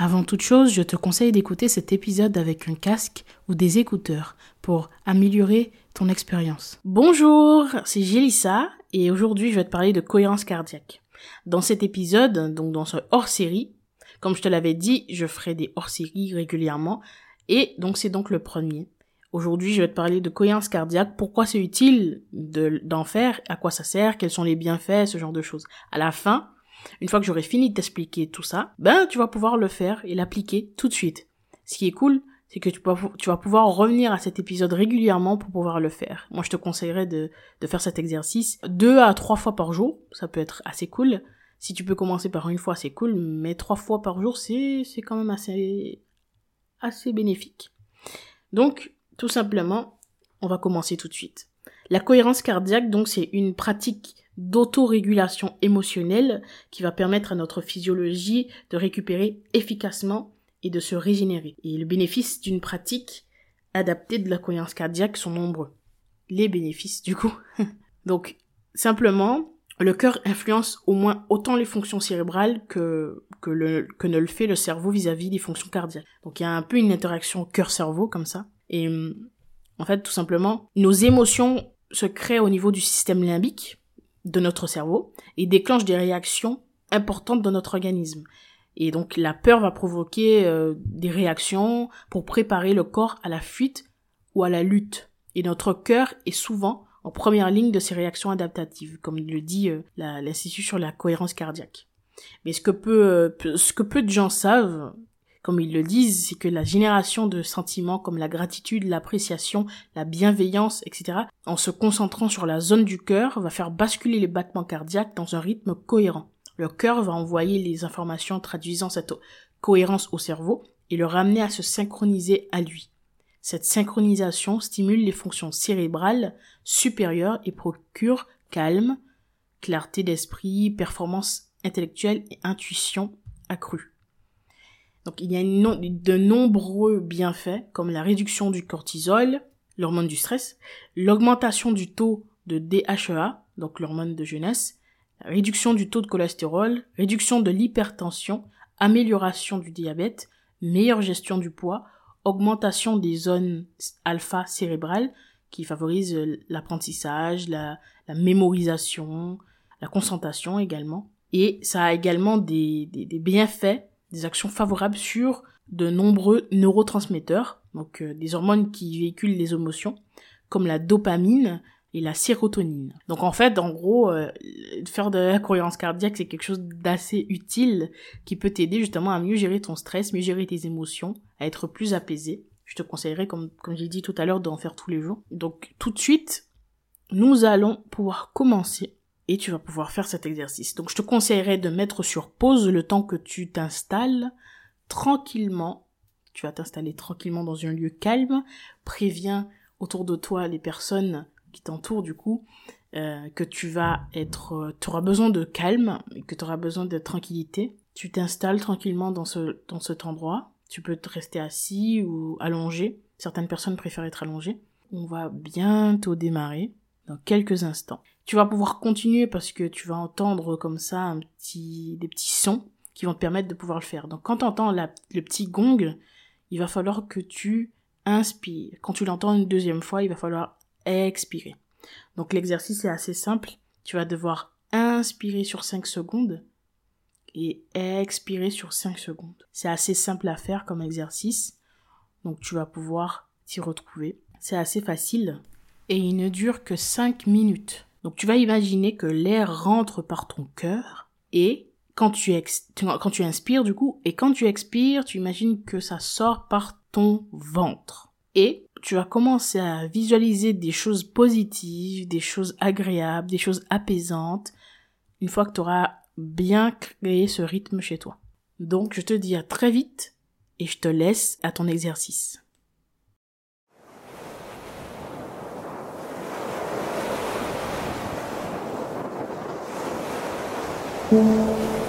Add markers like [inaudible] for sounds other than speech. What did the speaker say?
Avant toute chose, je te conseille d'écouter cet épisode avec un casque ou des écouteurs pour améliorer ton expérience. Bonjour, c'est Gélissa et aujourd'hui je vais te parler de cohérence cardiaque. Dans cet épisode, donc dans ce hors-série, comme je te l'avais dit, je ferai des hors-séries régulièrement et donc c'est donc le premier. Aujourd'hui, je vais te parler de cohérence cardiaque, pourquoi c'est utile d'en faire, à quoi ça sert, quels sont les bienfaits, ce genre de choses. À la fin, une fois que j'aurai fini de t'expliquer tout ça, ben tu vas pouvoir le faire et l'appliquer tout de suite. Ce qui est cool, c'est que tu, vas pouvoir revenir à cet épisode régulièrement pour pouvoir le faire. Moi, je te conseillerais de, faire cet exercice deux à trois fois par jour. Ça peut être assez cool. Si tu peux commencer par une fois, c'est cool, mais trois fois par jour, c'est, c'est quand même assez, assez bénéfique. Donc, tout simplement, on va commencer tout de suite. La cohérence cardiaque, donc, c'est une pratique d'autorégulation émotionnelle qui va permettre à notre physiologie de récupérer efficacement et de se régénérer. Et les bénéfices d'une pratique adaptée de la cohérence cardiaque sont nombreux. Les bénéfices, du coup. [laughs] Donc, simplement, le cœur influence au moins autant les fonctions cérébrales que, que, le, que ne le fait le cerveau vis-à-vis des fonctions cardiaques. Donc, il y a un peu une interaction cœur-cerveau comme ça. Et en fait, tout simplement, nos émotions se créent au niveau du système limbique, de notre cerveau et déclenche des réactions importantes dans notre organisme. Et donc la peur va provoquer euh, des réactions pour préparer le corps à la fuite ou à la lutte. Et notre cœur est souvent en première ligne de ces réactions adaptatives, comme le dit euh, l'Institut sur la cohérence cardiaque. Mais ce que peu, euh, ce que peu de gens savent, comme ils le disent, c'est que la génération de sentiments comme la gratitude, l'appréciation, la bienveillance, etc., en se concentrant sur la zone du cœur, va faire basculer les battements cardiaques dans un rythme cohérent. Le cœur va envoyer les informations traduisant cette cohérence au cerveau et le ramener à se synchroniser à lui. Cette synchronisation stimule les fonctions cérébrales supérieures et procure calme, clarté d'esprit, performance intellectuelle et intuition accrue. Donc il y a de nombreux bienfaits comme la réduction du cortisol, l'hormone du stress, l'augmentation du taux de DHEA, donc l'hormone de jeunesse, la réduction du taux de cholestérol, réduction de l'hypertension, amélioration du diabète, meilleure gestion du poids, augmentation des zones alpha cérébrales qui favorisent l'apprentissage, la, mémorisation, la concentration également. Et ça a également des bienfaits des actions favorables sur de nombreux neurotransmetteurs, donc euh, des hormones qui véhiculent les émotions, comme la dopamine et la sérotonine. Donc en fait, en gros, euh, faire de la cohérence cardiaque, c'est quelque chose d'assez utile qui peut t'aider justement à mieux gérer ton stress, mieux gérer tes émotions, à être plus apaisé. Je te conseillerais, comme, comme j'ai dit tout à l'heure, d'en faire tous les jours. Donc tout de suite, nous allons pouvoir commencer et tu vas pouvoir faire cet exercice. Donc je te conseillerais de mettre sur pause le temps que tu t'installes tranquillement. Tu vas t'installer tranquillement dans un lieu calme. Préviens autour de toi les personnes qui t'entourent du coup euh, que tu vas être, euh, tu auras besoin de calme et que tu auras besoin de tranquillité. Tu t'installes tranquillement dans ce dans cet endroit. Tu peux te rester assis ou allongé. Certaines personnes préfèrent être allongées. On va bientôt démarrer dans quelques instants. Tu vas pouvoir continuer parce que tu vas entendre comme ça un petit, des petits sons qui vont te permettre de pouvoir le faire. Donc quand tu entends le petit gong, il va falloir que tu inspires. Quand tu l'entends une deuxième fois, il va falloir expirer. Donc l'exercice est assez simple. Tu vas devoir inspirer sur 5 secondes et expirer sur 5 secondes. C'est assez simple à faire comme exercice. Donc tu vas pouvoir t'y retrouver. C'est assez facile et il ne dure que 5 minutes. Donc tu vas imaginer que l'air rentre par ton cœur et quand tu, quand tu inspires du coup et quand tu expires, tu imagines que ça sort par ton ventre. Et tu vas commencer à visualiser des choses positives, des choses agréables, des choses apaisantes une fois que tu auras bien créé ce rythme chez toi. Donc je te dis à très vite et je te laisse à ton exercice. Mm-hmm.